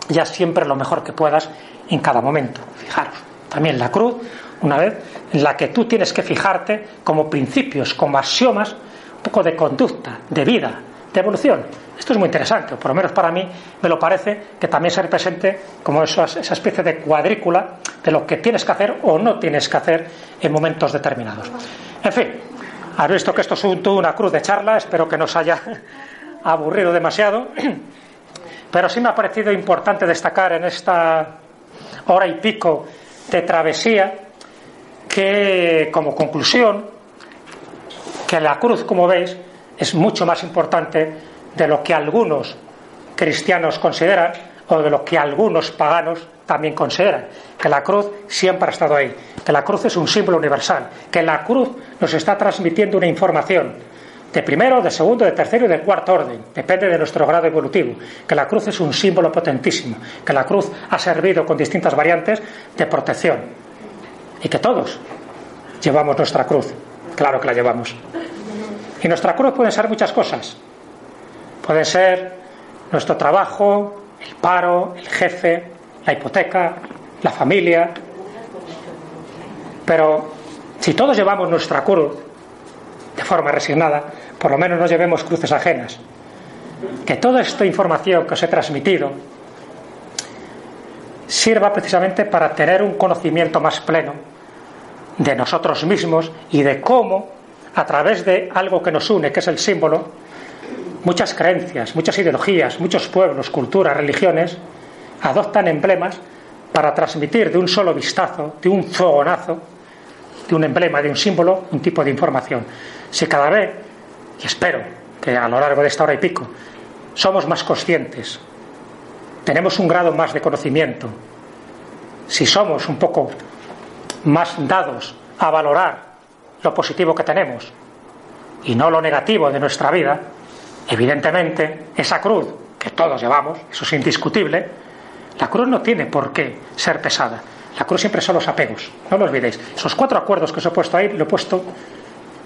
ya siempre lo mejor que puedas en cada momento. Fijaros, también la cruz, una vez, en la que tú tienes que fijarte como principios, como axiomas, un poco de conducta, de vida, de evolución. Esto es muy interesante, o por lo menos para mí me lo parece que también se represente como esa, especie de cuadrícula de lo que tienes que hacer o no tienes que hacer en momentos determinados. En fin, has visto que esto es una cruz de charla, espero que nos haya aburrido demasiado, pero sí me ha parecido importante destacar en esta hora y pico de travesía que como conclusión que la cruz, como veis, es mucho más importante de lo que algunos cristianos consideran o de lo que algunos paganos también consideran, que la cruz siempre ha estado ahí, que la cruz es un símbolo universal, que la cruz nos está transmitiendo una información, de primero, de segundo, de tercero y de cuarto orden. Depende de nuestro grado evolutivo. Que la cruz es un símbolo potentísimo. Que la cruz ha servido con distintas variantes de protección. Y que todos llevamos nuestra cruz. Claro que la llevamos. Y nuestra cruz pueden ser muchas cosas. Pueden ser nuestro trabajo, el paro, el jefe, la hipoteca, la familia. Pero si todos llevamos nuestra cruz de forma resignada, por lo menos no llevemos cruces ajenas. Que toda esta información que os he transmitido sirva precisamente para tener un conocimiento más pleno de nosotros mismos y de cómo, a través de algo que nos une, que es el símbolo, muchas creencias, muchas ideologías, muchos pueblos, culturas, religiones, adoptan emblemas para transmitir de un solo vistazo, de un fogonazo, de un emblema, de un símbolo, un tipo de información. Si cada vez, y espero que a lo largo de esta hora y pico, somos más conscientes, tenemos un grado más de conocimiento, si somos un poco más dados a valorar lo positivo que tenemos y no lo negativo de nuestra vida, evidentemente esa cruz que todos llevamos, eso es indiscutible, la cruz no tiene por qué ser pesada. La cruz siempre son los apegos, no lo olvidéis. Esos cuatro acuerdos que os he puesto ahí, lo he puesto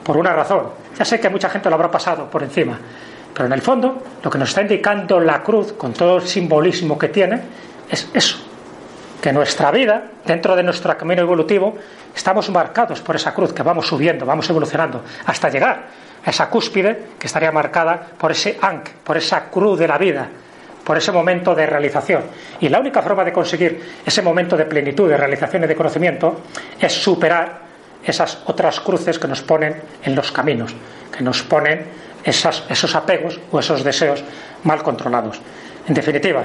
por una razón. Ya sé que mucha gente lo habrá pasado por encima, pero en el fondo lo que nos está indicando la cruz, con todo el simbolismo que tiene, es eso, que nuestra vida, dentro de nuestro camino evolutivo, estamos marcados por esa cruz, que vamos subiendo, vamos evolucionando, hasta llegar a esa cúspide que estaría marcada por ese ankh, por esa cruz de la vida, por ese momento de realización. Y la única forma de conseguir ese momento de plenitud, de realización y de conocimiento es superar esas otras cruces que nos ponen en los caminos, que nos ponen esos apegos o esos deseos mal controlados. En definitiva,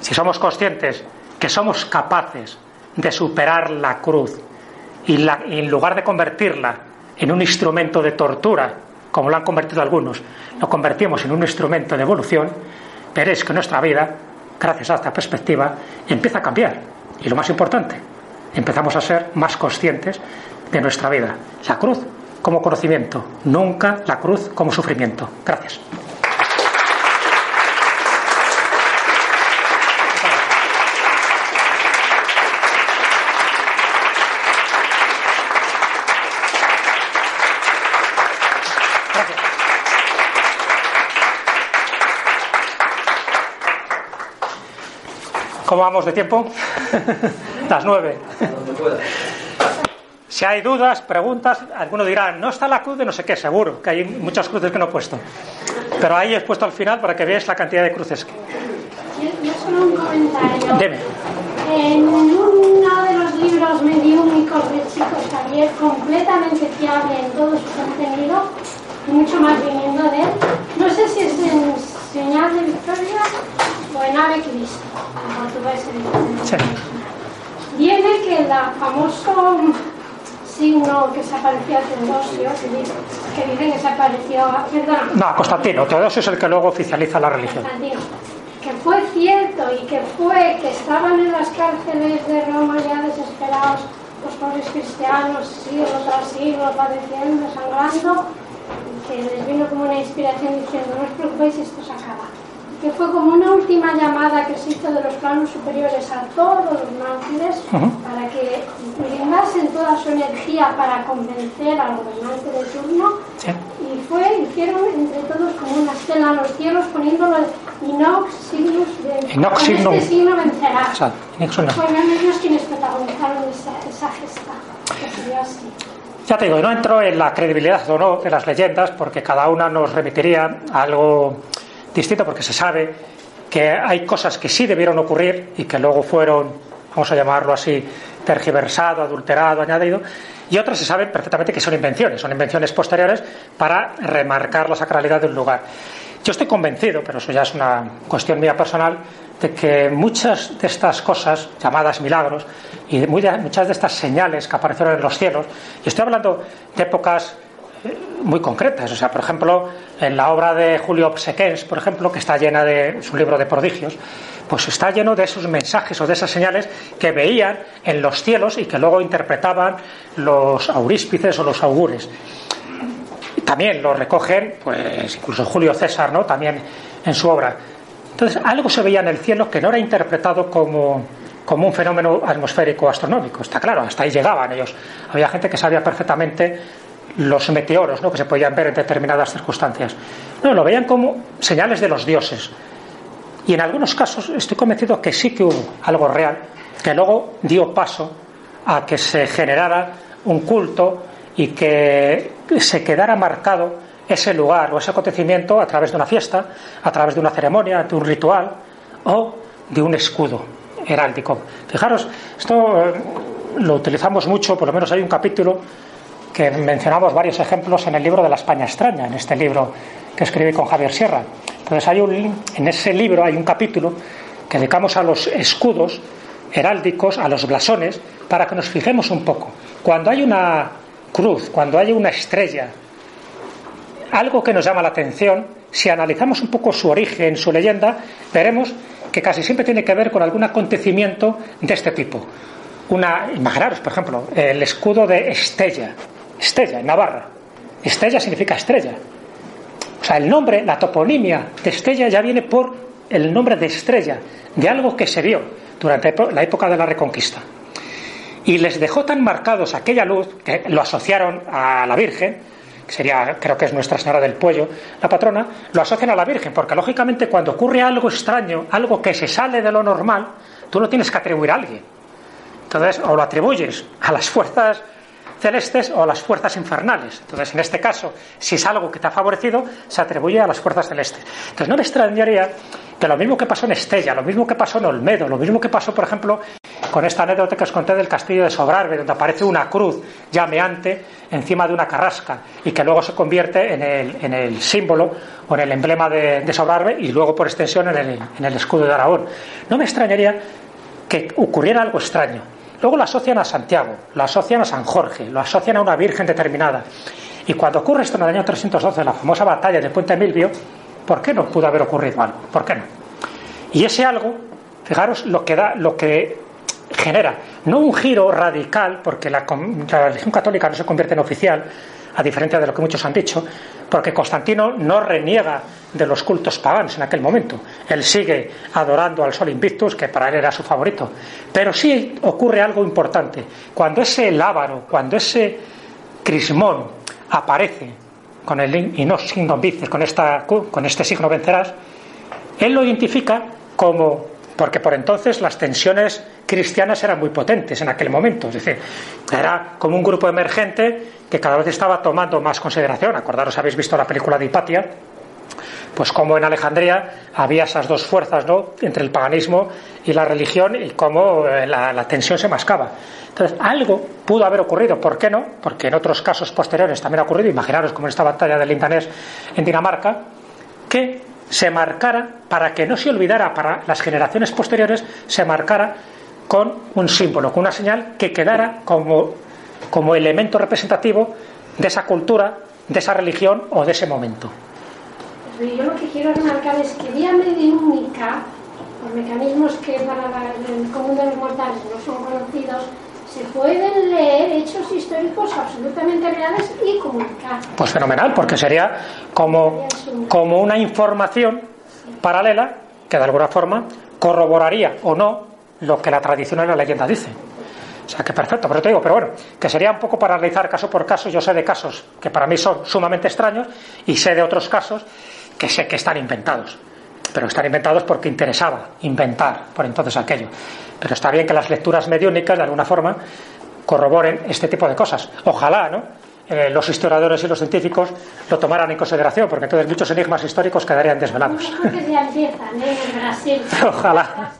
si somos conscientes que somos capaces de superar la cruz y, en lugar de convertirla en un instrumento de tortura, como lo han convertido algunos, lo convertimos en un instrumento de evolución, veréis que nuestra vida, gracias a esta perspectiva, empieza a cambiar. Y lo más importante, empezamos a ser más conscientes de nuestra vida. La cruz como conocimiento, nunca la cruz como sufrimiento. Gracias. ¿Cómo vamos de tiempo? Las nueve. Si hay dudas, preguntas, alguno dirá, no está la cruz de no sé qué, seguro, que hay muchas cruces que no he puesto. Pero ahí he puesto al final para que veáis la cantidad de cruces. Yo solo un comentario. Deme. En uno de los libros mediúnicos de Chico Xavier, completamente fiable en todo su contenido, y mucho más viniendo de él, no sé si es en Señal de Victoria o en Ave Cristo, en portugués Sí. Viene que el famoso signo que se apareció a Teodosio, que, dice- dicen que se apareció, perdón, No, Constantino. Teodosio es el que luego oficializa la religión. Constantino, que fue cierto y que fue que estaban en las cárceles de Roma ya desesperados los pobres cristianos, siglo tras siglo, padeciendo, sangrando, que les vino como una inspiración diciendo, no os preocupéis, esto se acaba. Que fue como una última llamada que se hizo de los planos superiores a todos los mártires para que brindasen toda su energía para convencer al gobernante de turno Sí. y fue, hicieron entre todos como una estela en los cielos poniéndolo Inox Signus de Inox con Signum. este signo vencerá. Exacto. Fueron ellos quienes protagonizaron esa, esa gesta, que sería así. Ya te digo, no entro en la credibilidad o no de las leyendas porque cada una nos remitiría a algo distinto porque se sabe que hay cosas que sí debieron ocurrir y que luego fueron, vamos a llamarlo así, tergiversado, adulterado, añadido, y otras se sabe perfectamente que son invenciones, son invenciones posteriores para remarcar la sacralidad de un lugar. Yo estoy convencido, pero eso ya es una cuestión mía personal, de que muchas de estas cosas, llamadas milagros, y muchas de estas señales que aparecieron en los cielos, y estoy hablando de épocas muy concretas, o sea, por ejemplo, en la obra de Julio Obsequens, por ejemplo, que está llena de, es un libro de prodigios, pues está lleno de esos mensajes o de esas señales que veían en los cielos y que luego interpretaban los auríspices o los augures. También lo recogen, pues incluso Julio César, ¿no? También en su obra. Entonces, algo se veía en el cielo que no era interpretado como, como un fenómeno atmosférico astronómico. Está claro, hasta ahí llegaban ellos. Había gente que sabía perfectamente los meteoros, ¿no? Que se podían ver en determinadas circunstancias. No, lo veían como señales de los dioses. Y en algunos casos estoy convencido que sí que hubo algo real, que luego dio paso a que se generara un culto y que se quedara marcado ese lugar o ese acontecimiento a través de una fiesta, a través de una ceremonia, de un ritual o de un escudo heráldico. Fijaros, esto eh, lo utilizamos mucho, por lo menos hay un capítulo que mencionamos varios ejemplos en el libro de la España extraña, en este libro que escribí con Javier Sierra. Entonces hay un, en ese libro hay un capítulo que dedicamos a los escudos heráldicos, a los blasones, para que nos fijemos un poco. cuando hay una cruz, cuando hay una estrella, algo que nos llama la atención, si analizamos un poco su origen, su leyenda, veremos que casi siempre tiene que ver con algún acontecimiento de este tipo. Una, imaginaros, por ejemplo, el escudo de Estella, Estella, en Navarra. Estella significa estrella. O sea, el nombre, la toponimia de Estella ya viene por el nombre de estrella, de algo que se vio durante la época de la Reconquista. Y les dejó tan marcados aquella luz que lo asociaron a la Virgen, que sería, creo que es Nuestra Señora del Puello, la patrona, lo asocian a la Virgen, porque lógicamente cuando ocurre algo extraño, algo que se sale de lo normal, tú lo tienes que atribuir a alguien. Entonces, o lo atribuyes a las fuerzas celestes o a las fuerzas infernales. Entonces, en este caso, si es algo que te ha favorecido, se atribuye a las fuerzas celestes. Entonces, no me extrañaría que lo mismo que pasó en Estella, lo mismo que pasó en Olmedo, lo mismo que pasó, por ejemplo, con esta anécdota que os conté del castillo de Sobrarbe, donde aparece una cruz llameante encima de una carrasca y que luego se convierte en el, símbolo o en el emblema de, de, Sobrarbe y luego por extensión en el, en el escudo de Aragón. No me extrañaría que ocurriera algo extraño. Luego lo asocian a Santiago, lo asocian a San Jorge, lo asocian a una virgen determinada. Y cuando ocurre esto en el año 312, la famosa batalla de Puente Milvio, ¿por qué no pudo haber ocurrido algo? ¿Por qué no? Y ese algo, fijaros lo que da, lo que genera, no un giro radical, porque la, la religión católica no se convierte en oficial, a diferencia de lo que muchos han dicho, porque Constantino no reniega de los cultos paganos en aquel momento. Él sigue adorando al Sol Invictus, que para él era su favorito. Pero sí ocurre algo importante. Cuando ese lábaro, cuando ese crismón aparece con el y no signo con, esta, con este signo vencerás, él lo identifica como porque por entonces las tensiones cristianas eran muy potentes en aquel momento, es decir, era como un grupo emergente que cada vez estaba tomando más consideración. Acordaros, habéis visto la película de Hipatia, pues como en Alejandría había esas dos fuerzas ¿no? entre el paganismo y la religión y cómo la, la, tensión se mascaba. Entonces, algo pudo haber ocurrido. ¿Por qué no? Porque en otros casos posteriores también ha ocurrido, imaginaros como en esta batalla del Lindanés en Dinamarca, que se marcara, para que no se olvidara para las generaciones posteriores, se marcara con un símbolo, con una señal que quedara como, como elemento representativo de esa cultura, de esa religión o de ese momento. Yo lo que quiero remarcar es que vía mediúnica, los mecanismos que para el común de los mortales no son conocidos, se pueden leer hechos históricos absolutamente reales y comunicar. Pues fenomenal, porque sería como, como una información paralela que de alguna forma corroboraría o no lo que la tradición y la leyenda dice. O sea, que perfecto, pero te digo, pero bueno, que sería un poco para analizar caso por caso. Yo sé de casos que para mí son sumamente extraños y sé de otros casos que sé que están inventados. Pero están inventados porque interesaba inventar por entonces aquello. Pero está bien que las lecturas mediúnicas, de alguna forma, corroboren este tipo de cosas. Ojalá, ¿no? Eh, los historiadores y los científicos lo tomaran en consideración, porque entonces muchos enigmas históricos quedarían desvelados. ¿eh? Ojalá.